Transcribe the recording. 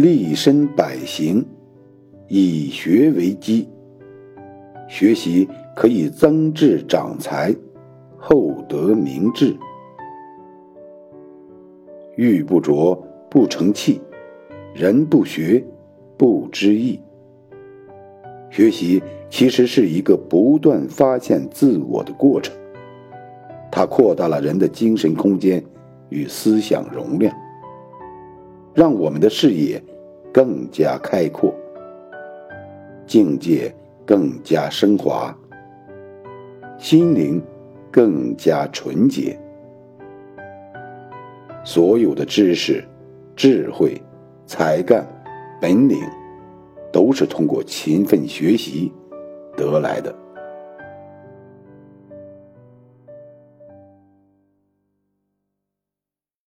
立身百行，以学为基。学习可以增智长才，厚德明志。玉不琢不成器，人不学不知义。学习其实是一个不断发现自我的过程，它扩大了人的精神空间与思想容量，让我们的视野更加开阔，境界更加升华，心灵更加纯洁。所有的知识、智慧、才干、本领。都是通过勤奋学习得来的。